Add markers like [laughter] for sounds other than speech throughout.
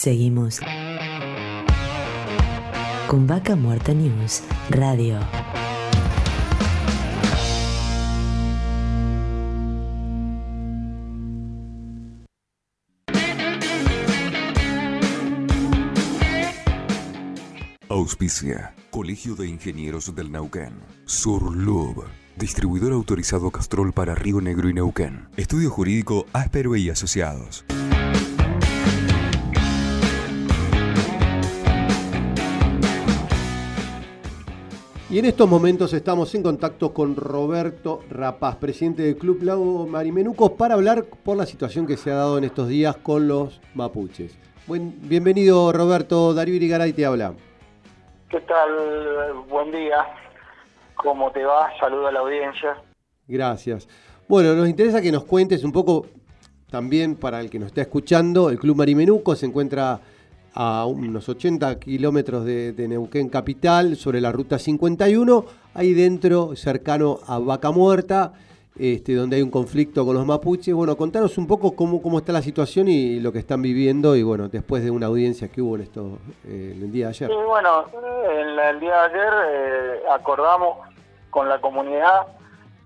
Seguimos con Vaca Muerta News Radio. Auspicia. Colegio de Ingenieros del Neuquén. Surlub. Distribuidor autorizado Castrol para Río Negro y Neuquén. Estudio Jurídico Áspero y Asociados. Y en estos momentos estamos en contacto con Roberto Rapaz, presidente del Club Lago Marimenuco, para hablar por la situación que se ha dado en estos días con los mapuches. Buen, bienvenido Roberto, Darío Irigaray te habla. ¿Qué tal? Buen día. ¿Cómo te va? Saludo a la audiencia. Gracias. Bueno, nos interesa que nos cuentes un poco, también para el que nos está escuchando, el Club Marimenuco se encuentra a unos 80 kilómetros de, Neuquén Capital, sobre la ruta 51, ahí dentro, cercano a Vaca Muerta, este, donde hay un conflicto con los mapuches. Bueno, contanos un poco cómo, cómo está la situación y lo que están viviendo, y bueno, después de una audiencia que hubo en esto eh, el día de ayer. Sí, bueno, en el día de ayer eh, acordamos con la comunidad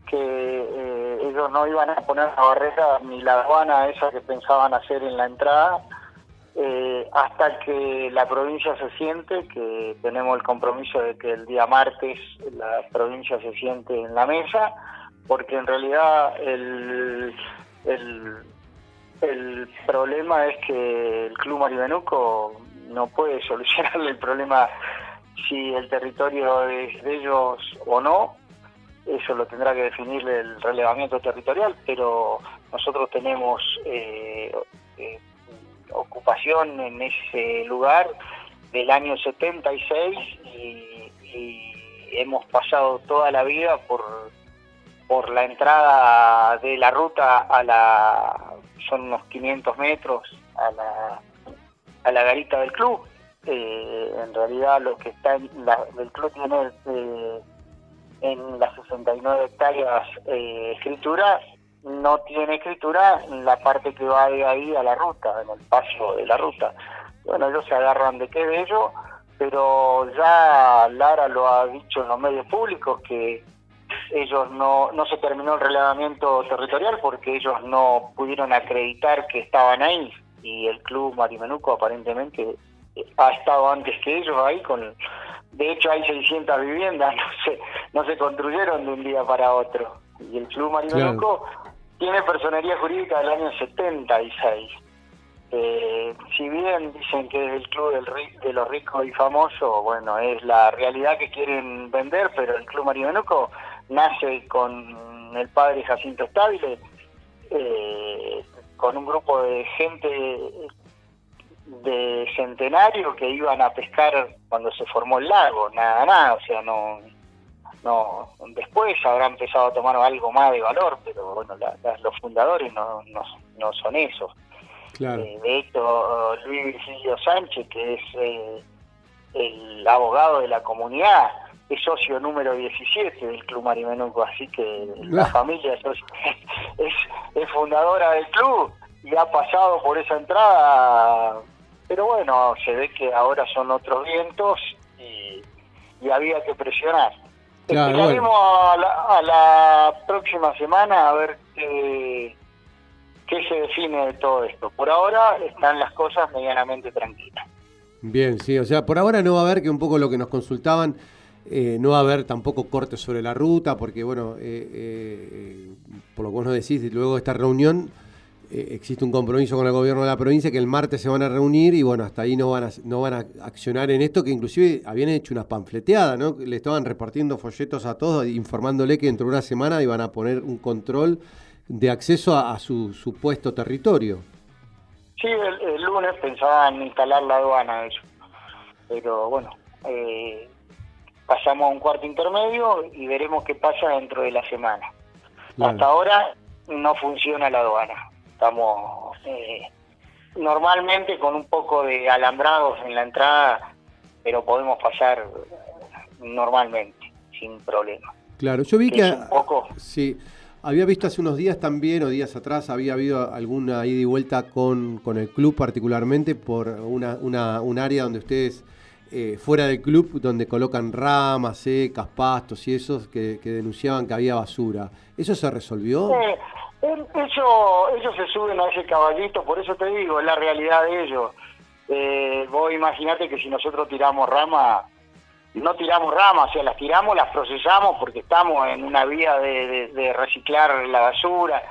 que eh, ellos no iban a poner la barrera ni la aduana esa que pensaban hacer en la entrada eh, hasta que la provincia se siente, que tenemos el compromiso de que el día martes la provincia se siente en la mesa, porque en realidad el, el, el problema es que el Club Maribenuco no puede [laughs] solucionarle el problema si el territorio es de ellos o no, eso lo tendrá que definir el relevamiento territorial, pero nosotros tenemos eh, eh, ocupación en ese lugar del año 76 y, y hemos pasado toda la vida por, por la entrada de la ruta a la, son unos 500 metros a la, a la garita del club. Eh, en realidad lo que está en la, el club tiene eh, en las 69 hectáreas eh, escritura no tiene escritura en la parte que va de ahí a la ruta, en el paso de la ruta. Bueno, ellos se agarran de qué bello, pero ya Lara lo ha dicho en los medios públicos que ellos no, no se terminó el relevamiento territorial porque ellos no pudieron acreditar que estaban ahí. Y el club Marimenuco aparentemente ha estado antes que ellos ahí con de hecho hay 600 viviendas [laughs] no se no se construyeron de un día para otro. Y el club Marimenuco tiene personería jurídica del año 76. Eh, si bien dicen que es el club del, de los ricos y famosos, bueno, es la realidad que quieren vender, pero el Club Marimenuco nace con el padre Jacinto Estable, eh, con un grupo de gente de centenario que iban a pescar cuando se formó el lago, nada más, o sea, no no después habrá empezado a tomar algo más de valor, pero bueno, los fundadores no, no, son esos. Eh, de hecho, Luis Virgilio Sánchez, que es eh, el abogado de la comunidad, es socio número 17 del Club Marimenuco, así que la familia [laughs] es, es, fundadora del club y ha pasado por esa entrada, pero bueno, se ve que ahora son otros vientos y había que presionar. Claro, a, la, próxima semana a ver qué, qué se define de todo esto. Por ahora están las cosas medianamente tranquilas. Bien, sí, o sea, por ahora no va a haber que un poco lo que nos consultaban, eh, no va a haber tampoco cortes sobre la ruta, porque bueno, eh, eh, por lo que vos nos decís, luego de esta reunión eh, existe un compromiso con el gobierno de la provincia que el martes se van a reunir y bueno, hasta ahí no van a, no van a accionar en esto, que inclusive habían hecho una panfleteada, ¿no? Le estaban repartiendo folletos a todos, informándole que dentro de una semana iban a poner un control de acceso a, su supuesto territorio. Sí, el, lunes pensaban instalar la aduana, eso. Pero bueno, eh, pasamos a un cuarto intermedio y veremos qué pasa dentro de la semana. Hasta ahora no funciona la aduana estamos eh, normalmente con un poco de alambrados en la entrada, pero podemos pasar normalmente, sin problema. Claro, yo vi que, sí, había visto hace unos días también, o días atrás, había habido alguna ida y vuelta con, con el club particularmente por una, una, un área donde ustedes, eh, fuera del club, donde colocan ramas, secas, pastos y esos que, que denunciaban que había basura. ¿Eso se resolvió? Eh, ellos, se suben a ese caballito, por eso te digo, es la realidad de ellos. Eh, vos imaginate que si nosotros tiramos ramas, no tiramos ramas, o sea, las tiramos, las procesamos porque estamos en una vía de, reciclar la basura.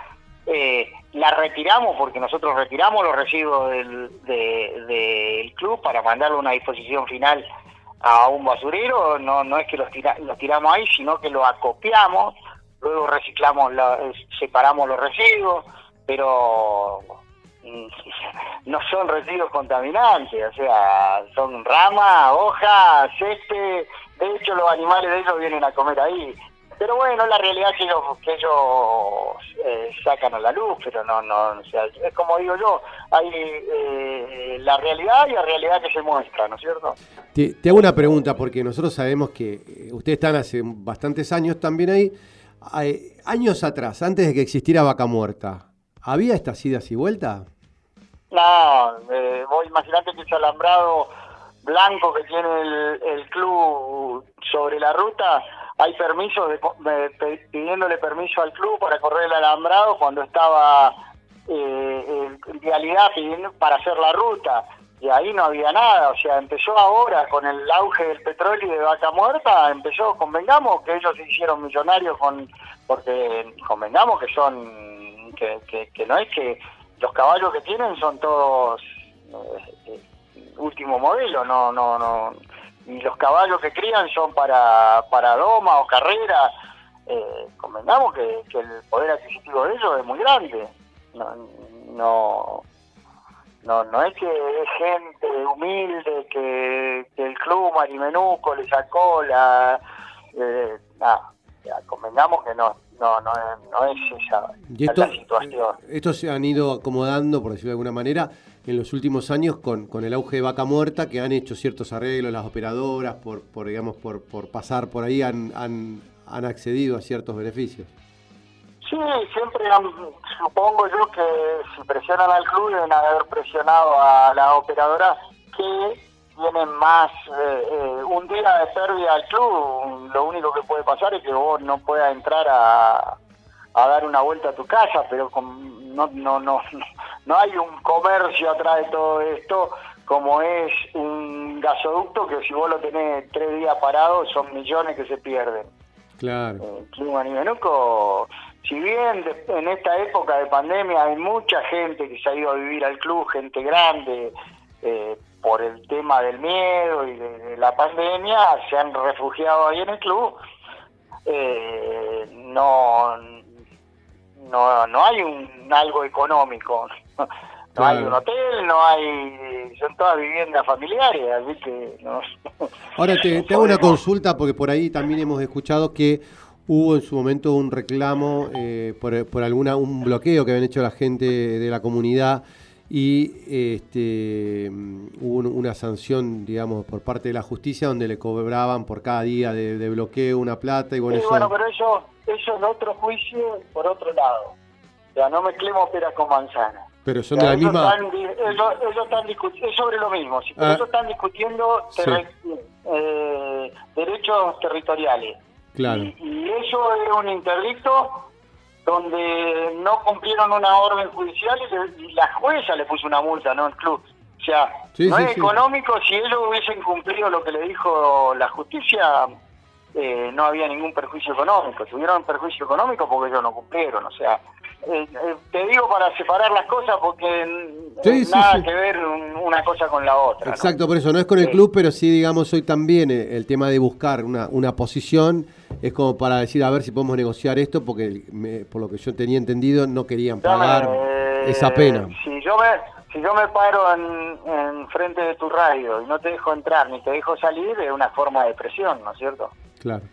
Eh, la retiramos porque nosotros retiramos los residuos del, del club para mandarlo a una disposición final a un basurero, no, no es que los, los tiramos ahí, sino que lo acopiamos, luego reciclamos, la, separamos los residuos, pero [laughs] no son residuos contaminantes, o sea, son ramas, hojas, césped, de hecho los animales de ellos vienen a comer ahí. Pero bueno, la realidad es que ellos, que ellos eh, sacan a la luz, pero no, no, o sea, es como digo yo, hay eh, la realidad y la realidad que se muestra, ¿no es cierto? Te, hago una pregunta, porque nosotros sabemos que eh, ustedes están hace bastantes años también ahí, años atrás, antes de que existiera Vaca Muerta, ¿había estas idas y vueltas? No, eh, vos imaginate que ese alambrado blanco que tiene el, club sobre la ruta, hay permiso, de, pidiéndole permiso al club para correr el alambrado cuando estaba eh, en realidad para hacer la ruta y ahí no había nada, o sea, empezó ahora con el auge del petróleo y de vaca muerta, empezó, convengamos que ellos se hicieron millonarios con, porque convengamos que son, que, que, que no es que los caballos que tienen son todos eh, último modelo, no, no, no, y los caballos que crían son para, para doma o carrera, eh, convengamos que, que, el poder adquisitivo de ellos es muy grande, no, no, no, no es que es gente humilde que, el club Marimenuco le sacó la, eh, nada, convengamos que no, no, no, no es esa la situación. Estos se han ido acomodando, por decirlo de alguna manera, en los últimos años con, con el auge de vaca muerta, que han hecho ciertos arreglos, las operadoras, por, por digamos, por, por pasar por ahí, han, han, han accedido a ciertos beneficios. Sí, siempre supongo yo que si presionan al club deben haber presionado a la operadora que tienen más eh, eh, un día de pérdida al club, lo único que puede pasar es que vos no puedas entrar a, a dar una vuelta a tu casa, pero con, no, no, no, [laughs] no hay un comercio atrás de todo esto como es un gasoducto que si vos lo tenés tres días parado son millones que se pierden. Claro. El Club Animenuco, si bien en esta época de pandemia hay mucha gente que se ha ido a vivir al club, gente grande, eh, por el tema del miedo y de, la pandemia se han refugiado ahí en el club. Eh, no, no, no hay un algo económico. [laughs] No hay un hotel, no hay. Son todas viviendas familiares, así que. No, [laughs] Ahora te, te hago una consulta, porque por ahí también hemos escuchado que hubo en su momento un reclamo eh, por, por alguna un bloqueo que habían hecho la gente de la comunidad y este, hubo una sanción, digamos, por parte de la justicia donde le cobraban por cada día de, bloqueo una plata y bueno, sí, bueno pero eso, eso es otro juicio por otro lado. O sea, no mezclemos peras con manzanas. Pero son de la misma... ellos, están discutiendo, es sobre lo mismo, si ah. ellos están discutiendo eh, derechos territoriales. Claro. Y, y eso es un interdicto donde no cumplieron una orden judicial y, la jueza le puso una multa, ¿no? El club. O sea, no es económico, si ellos hubiesen cumplido lo que le dijo la justicia, eh, no había ningún perjuicio económico. Tuvieron perjuicio económico porque ellos no cumplieron, o sea, eh, eh, te digo para separar las cosas porque nada que ver una cosa con la otra. Exacto, por eso no es con el club, pero sí, digamos, hoy también el tema de buscar una, una posición es como para decir a ver si podemos negociar esto, porque por lo que yo tenía entendido no querían pagar esa pena. Si yo me, si yo me paro en, frente de tu radio y no te dejo entrar ni te dejo salir, es una forma de presión, ¿no es cierto? Claro.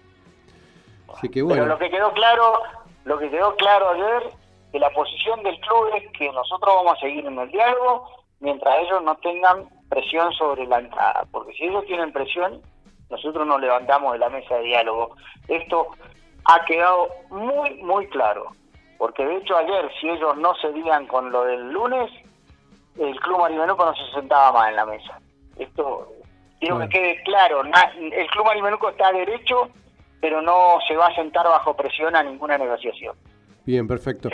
Así que bueno. Pero lo que quedó claro, lo que quedó claro ayer, que la posición del club es que nosotros vamos a seguir en el diálogo mientras ellos no tengan presión sobre la entrada, porque si ellos tienen presión, nosotros nos levantamos de la mesa de diálogo. Esto ha quedado muy, muy claro. Porque de hecho ayer, si ellos no cedían con lo del lunes, el Club Marimenuco no se sentaba más en la mesa. Esto quiero que quede claro, el Club Marimenuco está derecho, pero no se va a sentar bajo presión a ninguna negociación. Bien, perfecto.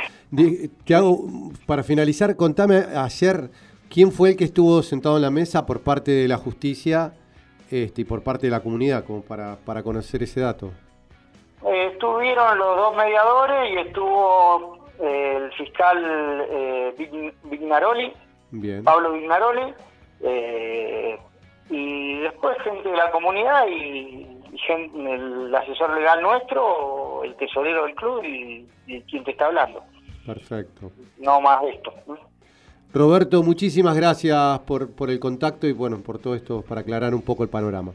Te hago, para finalizar, contame ayer quién fue el que estuvo sentado en la mesa por parte de la justicia este, y por parte de la comunidad, como para, para conocer ese dato. Eh, estuvieron los dos mediadores y estuvo eh, el fiscal eh, Vignaroli, Pablo Vignaroli, eh, y después gente de la comunidad y, el asesor legal nuestro, el tesorero del club y, quien te está hablando. Perfecto. No más de esto. Roberto, muchísimas gracias por, por el contacto y bueno, por todo esto, para aclarar un poco el panorama.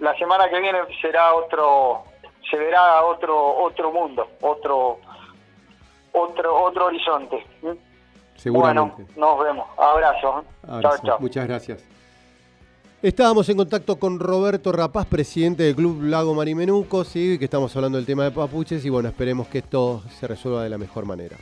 La semana que viene será otro, se verá otro, otro mundo, otro, otro, otro horizonte. Seguramente. Bueno, nos vemos. Abrazo. Chao, chao. Muchas gracias. Estábamos en contacto con Roberto Rapaz, presidente del Club Lago Marimenuco, sí, que estamos hablando del tema de papuches y bueno, esperemos que esto se resuelva de la mejor manera.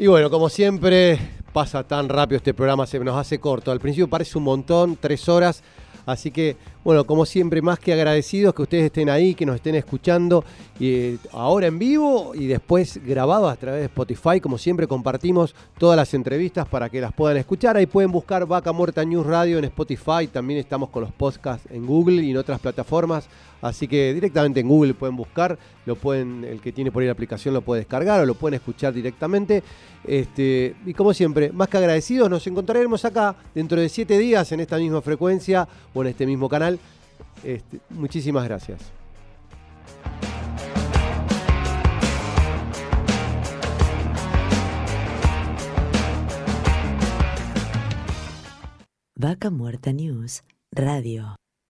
Y bueno, como siempre, pasa tan rápido este programa, se nos hace corto. Al principio parece un montón, tres horas. Así que, bueno, como siempre, más que agradecidos que ustedes estén ahí, que nos estén escuchando, eh, ahora en vivo y después grabado a través de Spotify. Como siempre, compartimos todas las entrevistas para que las puedan escuchar. Ahí pueden buscar Vaca Muerta News Radio en Spotify. También estamos con los podcasts en Google y en otras plataformas. Así que directamente en Google pueden buscar, lo pueden, el que tiene por ahí la aplicación lo puede descargar o lo pueden escuchar directamente. Este, y como siempre, más que agradecidos, nos encontraremos acá dentro de siete días en esta misma frecuencia o en este mismo canal. Este, muchísimas gracias. Vaca Muerta News Radio.